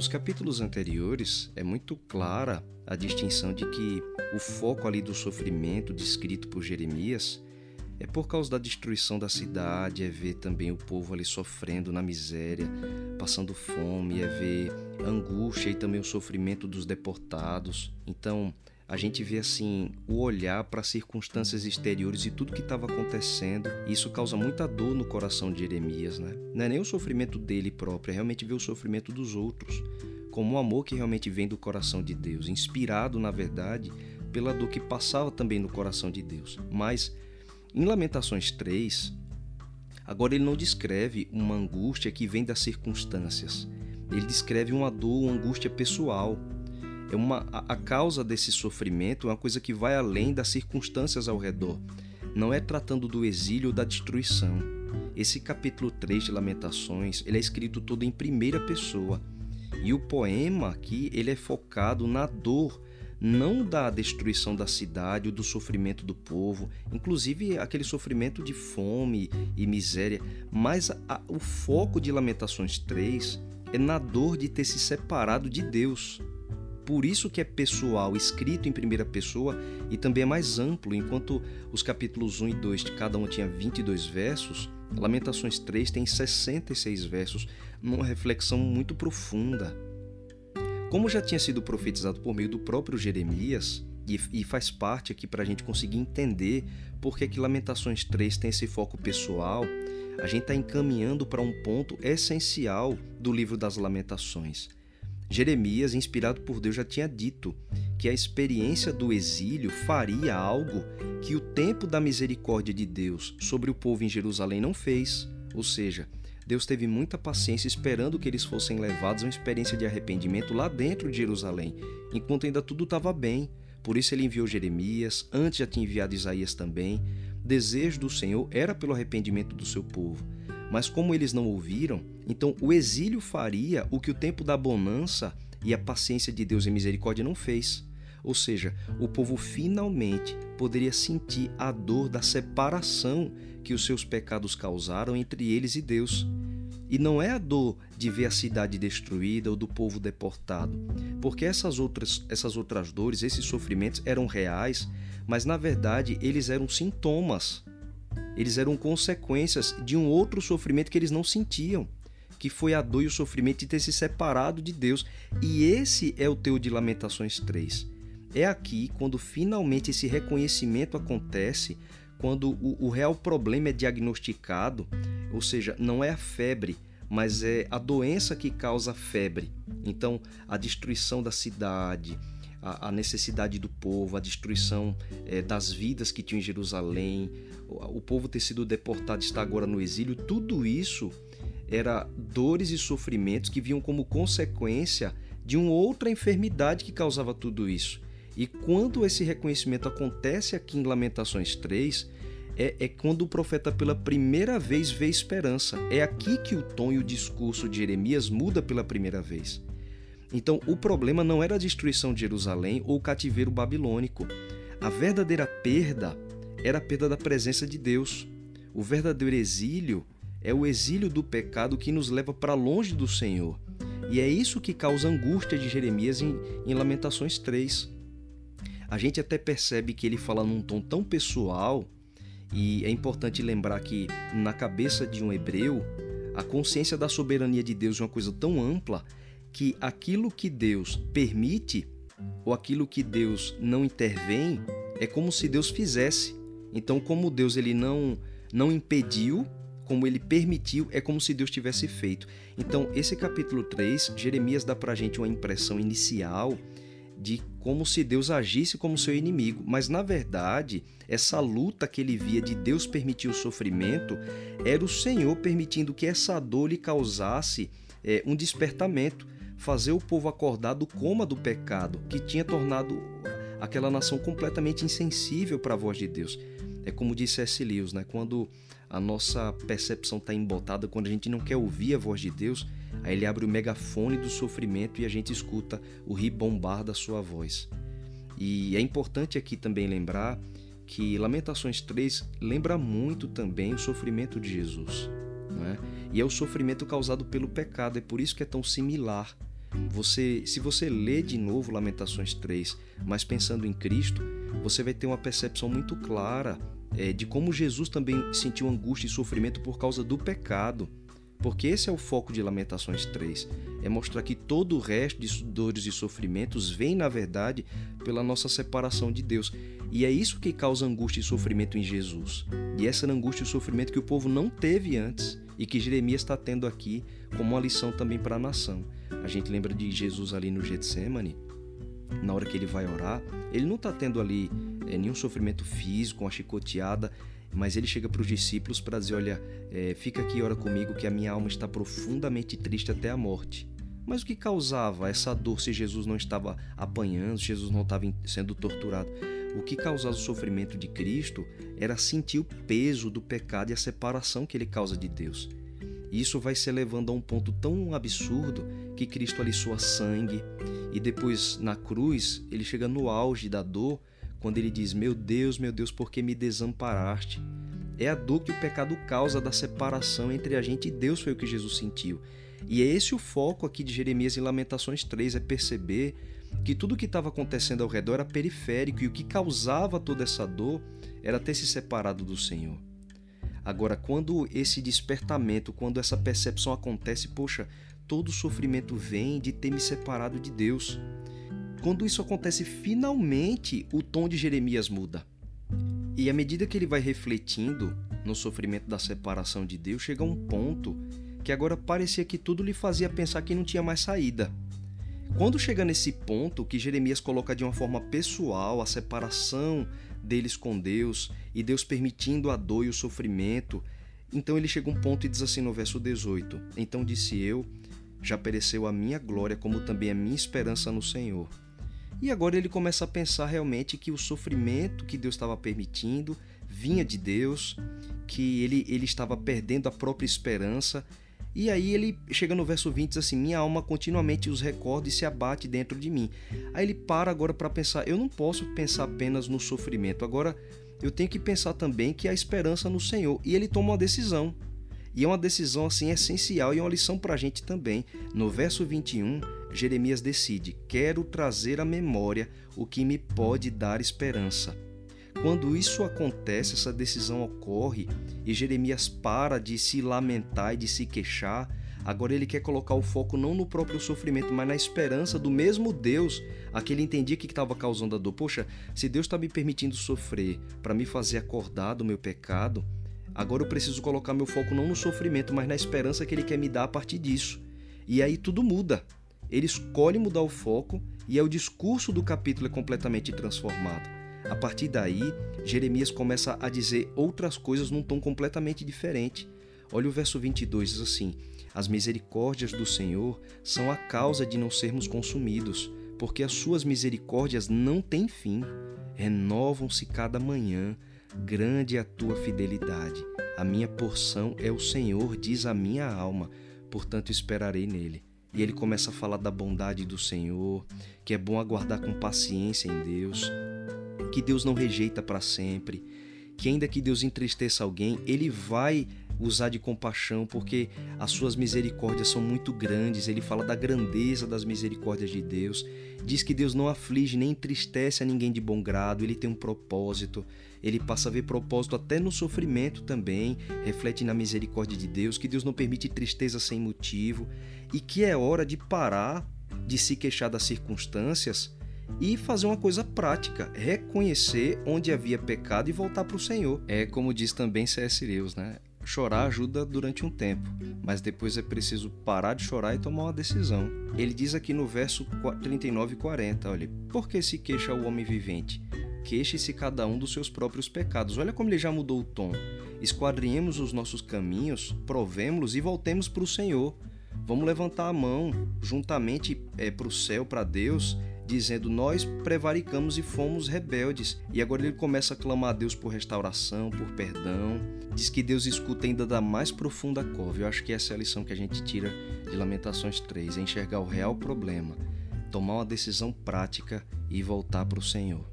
nos capítulos anteriores é muito clara a distinção de que o foco ali do sofrimento descrito por Jeremias é por causa da destruição da cidade, é ver também o povo ali sofrendo na miséria, passando fome, é ver angústia e também o sofrimento dos deportados. Então, a gente vê assim o olhar para as circunstâncias exteriores e tudo que estava acontecendo. Isso causa muita dor no coração de Jeremias, né? Não é nem o sofrimento dele próprio, é realmente ver o sofrimento dos outros, como o amor que realmente vem do coração de Deus, inspirado, na verdade, pela dor que passava também no coração de Deus. Mas em Lamentações 3, agora ele não descreve uma angústia que vem das circunstâncias. Ele descreve uma dor, uma angústia pessoal. É uma, a, causa desse sofrimento é uma coisa que vai além das circunstâncias ao redor. Não é tratando do exílio ou da destruição. Esse capítulo 3 de Lamentações, ele é escrito todo em primeira pessoa. E o poema aqui, ele é focado na dor não da destruição da cidade ou do sofrimento do povo, inclusive aquele sofrimento de fome e miséria, mas a, o foco de Lamentações 3 é na dor de ter se separado de Deus. Por isso que é pessoal, escrito em primeira pessoa e também é mais amplo, enquanto os capítulos 1 e 2 de cada um tinha 22 versos, Lamentações 3 tem 66 versos, numa reflexão muito profunda como já tinha sido profetizado por meio do próprio Jeremias, e, faz parte aqui para a gente conseguir entender por que, Lamentações 3 tem esse foco pessoal, a gente está encaminhando para um ponto essencial do livro das Lamentações. Jeremias, inspirado por Deus, já tinha dito que a experiência do exílio faria algo que o tempo da misericórdia de Deus sobre o povo em Jerusalém não fez, ou seja, Deus teve muita paciência esperando que eles fossem levados a uma experiência de arrependimento lá dentro de Jerusalém, enquanto ainda tudo estava bem. Por isso ele enviou Jeremias, antes já tinha enviado Isaías também. O desejo do Senhor era pelo arrependimento do seu povo. Mas como eles não ouviram, então o exílio faria o que o tempo da bonança e a paciência de Deus e misericórdia não fez. Ou seja, o povo finalmente poderia sentir a dor da separação que os seus pecados causaram entre eles e Deus. E não é a dor de ver a cidade destruída ou do povo deportado, porque essas outras, essas outras dores, esses sofrimentos eram reais, mas na verdade eles eram sintomas. Eles eram consequências de um outro sofrimento que eles não sentiam, que foi a dor e o sofrimento de ter se separado de Deus. E esse é o teu de Lamentações 3. É aqui quando finalmente esse reconhecimento acontece quando o, o real problema é diagnosticado, ou seja, não é a febre, mas é a doença que causa febre. Então, a destruição da cidade, a, a necessidade do povo, a destruição é, das vidas que tinham em Jerusalém, o, o povo ter sido deportado, está agora no exílio, tudo isso era dores e sofrimentos que vinham como consequência de uma outra enfermidade que causava tudo isso. E quando esse reconhecimento acontece aqui em Lamentações 3, é, é, quando o profeta pela primeira vez vê esperança. É aqui que o tom e o discurso de Jeremias muda pela primeira vez. Então, o problema não era a destruição de Jerusalém ou o cativeiro babilônico. A verdadeira perda era a perda da presença de Deus. O verdadeiro exílio é o exílio do pecado que nos leva para longe do Senhor. E é isso que causa angústia de Jeremias em, em Lamentações 3 a gente até percebe que ele fala num tom tão pessoal, e é importante lembrar que na cabeça de um hebreu, a consciência da soberania de Deus é uma coisa tão ampla que aquilo que Deus permite ou aquilo que Deus não intervém é como se Deus fizesse. Então, como Deus ele não não impediu, como ele permitiu, é como se Deus tivesse feito. Então, esse capítulo 3, Jeremias dá para a gente uma impressão inicial de como se Deus agisse como seu inimigo, mas na verdade, essa luta que ele via de Deus permitir o sofrimento era o Senhor permitindo que essa dor lhe causasse é, um despertamento, fazer o povo acordar do coma do pecado que tinha tornado aquela nação completamente insensível para a voz de Deus. É como disse S. Lewis, né? quando a nossa percepção está embotada, quando a gente não quer ouvir a voz de Deus, Aí ele abre o megafone do sofrimento e a gente escuta o ribombar da sua voz. E é importante aqui também lembrar que Lamentações 3 lembra muito também o sofrimento de Jesus. Né? E é o sofrimento causado pelo pecado, é por isso que é tão similar. Você, se você lê de novo Lamentações 3, mas pensando em Cristo, você vai ter uma percepção muito clara é, de como Jesus também sentiu angústia e sofrimento por causa do pecado. Porque esse é o foco de Lamentações 3, é mostrar que todo o resto de dores e sofrimentos vem, na verdade, pela nossa separação de Deus. E é isso que causa angústia e sofrimento em Jesus. E essa angústia e sofrimento que o povo não teve antes e que Jeremias está tendo aqui como uma lição também para a nação. A gente lembra de Jesus ali no Getsemane, na hora que ele vai orar, ele não está tendo ali é, nenhum sofrimento físico, uma chicoteada, mas ele chega para os discípulos para dizer: Olha, é, fica aqui e ora comigo, que a minha alma está profundamente triste até a morte. Mas o que causava essa dor se Jesus não estava apanhando, se Jesus não estava sendo torturado? O que causava o sofrimento de Cristo era sentir o peso do pecado e a separação que ele causa de Deus. E isso vai se levando a um ponto tão absurdo que Cristo ali sua sangue e depois na cruz ele chega no auge da dor quando ele diz: Meu Deus, meu Deus, por que me desamparaste? É a dor que o pecado causa da separação entre a gente e Deus, foi o que Jesus sentiu. E é esse o foco aqui de Jeremias em Lamentações 3, é perceber que tudo o que estava acontecendo ao redor era periférico e o que causava toda essa dor era ter se separado do Senhor. Agora, quando esse despertamento, quando essa percepção acontece, poxa, todo sofrimento vem de ter me separado de Deus. Quando isso acontece, finalmente o tom de Jeremias muda. E à medida que ele vai refletindo no sofrimento da separação de Deus, chega um ponto que agora parecia que tudo lhe fazia pensar que não tinha mais saída. Quando chega nesse ponto que Jeremias coloca de uma forma pessoal a separação deles com Deus e Deus permitindo a dor e o sofrimento, então ele chega a um ponto e diz assim no verso 18: Então disse eu, já pereceu a minha glória, como também a minha esperança no Senhor. E agora ele começa a pensar realmente que o sofrimento que Deus estava permitindo vinha de Deus, que ele, ele estava perdendo a própria esperança. E aí ele chega no verso 20 diz assim: Minha alma continuamente os recorda e se abate dentro de mim. Aí ele para agora para pensar: Eu não posso pensar apenas no sofrimento, agora eu tenho que pensar também que há esperança no Senhor. E ele toma uma decisão. E é uma decisão assim essencial e é uma lição para a gente também. No verso 21, Jeremias decide: Quero trazer à memória o que me pode dar esperança. Quando isso acontece, essa decisão ocorre e Jeremias para de se lamentar e de se queixar, agora ele quer colocar o foco não no próprio sofrimento, mas na esperança do mesmo Deus a que ele entendia que estava causando a dor. Poxa, se Deus está me permitindo sofrer para me fazer acordar do meu pecado, Agora eu preciso colocar meu foco não no sofrimento, mas na esperança que ele quer me dar a partir disso. E aí tudo muda. Ele escolhe mudar o foco e é o discurso do capítulo é completamente transformado. A partir daí, Jeremias começa a dizer outras coisas num tom completamente diferente. Olha o verso 22, diz assim: As misericórdias do Senhor são a causa de não sermos consumidos, porque as suas misericórdias não têm fim, renovam-se cada manhã Grande é a tua fidelidade. A minha porção é o Senhor, diz a minha alma, portanto esperarei nele. E ele começa a falar da bondade do Senhor, que é bom aguardar com paciência em Deus, que Deus não rejeita para sempre, que ainda que Deus entristeça alguém, ele vai usar de compaixão, porque as suas misericórdias são muito grandes. Ele fala da grandeza das misericórdias de Deus. Diz que Deus não aflige nem entristece a ninguém de bom grado, ele tem um propósito. Ele passa a ver propósito até no sofrimento também, reflete na misericórdia de Deus, que Deus não permite tristeza sem motivo e que é hora de parar de se queixar das circunstâncias e fazer uma coisa prática, reconhecer onde havia pecado e voltar para o Senhor. É como diz também C.S. Lewis, né? Chorar ajuda durante um tempo, mas depois é preciso parar de chorar e tomar uma decisão. Ele diz aqui no verso 39 e 40, olha, por que se queixa o homem vivente? Queixe-se cada um dos seus próprios pecados. Olha como ele já mudou o tom. Esquadrinhemos os nossos caminhos, provemos-los e voltemos para o Senhor. Vamos levantar a mão juntamente é, para o céu, para Deus, dizendo: Nós prevaricamos e fomos rebeldes. E agora ele começa a clamar a Deus por restauração, por perdão. Diz que Deus escuta ainda da mais profunda cova. Eu acho que essa é a lição que a gente tira de Lamentações 3: é enxergar o real problema, tomar uma decisão prática e voltar para o Senhor.